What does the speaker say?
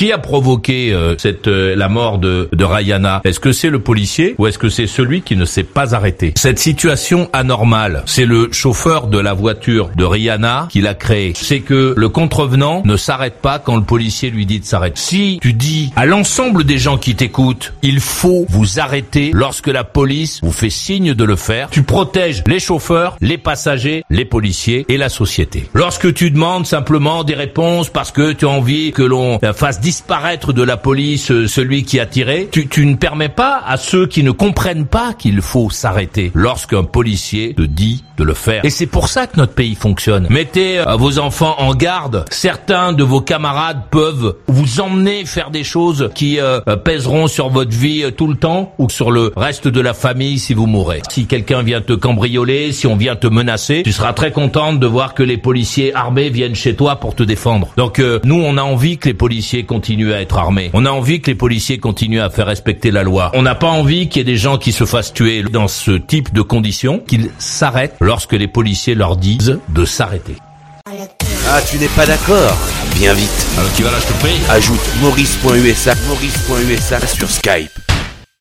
Qui a provoqué euh, cette euh, la mort de, de Rayana? Est-ce que c'est le policier ou est-ce que c'est celui qui ne s'est pas arrêté? Cette situation anormale, c'est le chauffeur de la voiture de Rihanna qui l'a créée. C'est que le contrevenant ne s'arrête pas quand le policier lui dit de s'arrêter. Si tu dis à l'ensemble des gens qui t'écoutent, il faut vous arrêter lorsque la police vous fait signe de le faire, tu protèges les chauffeurs, les passagers, les policiers et la société. Lorsque tu demandes simplement des réponses parce que tu as envie que l'on fasse disparaître de la police euh, celui qui a tiré, tu, ne permets pas à ceux qui ne comprennent pas qu'il faut s'arrêter lorsqu'un policier te dit de le faire. Et c'est pour ça que notre pays fonctionne. Mettez euh, vos enfants en garde. Certains de vos camarades peuvent vous emmener faire des choses qui euh, pèseront sur votre vie tout le temps ou sur le reste de la famille si vous mourrez. Si quelqu'un vient te cambrioler, si on vient te menacer, tu seras très contente de voir que les policiers armés viennent chez toi pour te défendre. Donc nous, on a envie que les policiers à être armés. On a envie que les policiers continuent à faire respecter la loi. On n'a pas envie qu'il y ait des gens qui se fassent tuer dans ce type de conditions, qu'ils s'arrêtent lorsque les policiers leur disent de s'arrêter. Ah, tu n'es pas d'accord? Bien vite. Alors tu vas là, je te prie Ajoute maurice.usa maurice.usa sur Skype.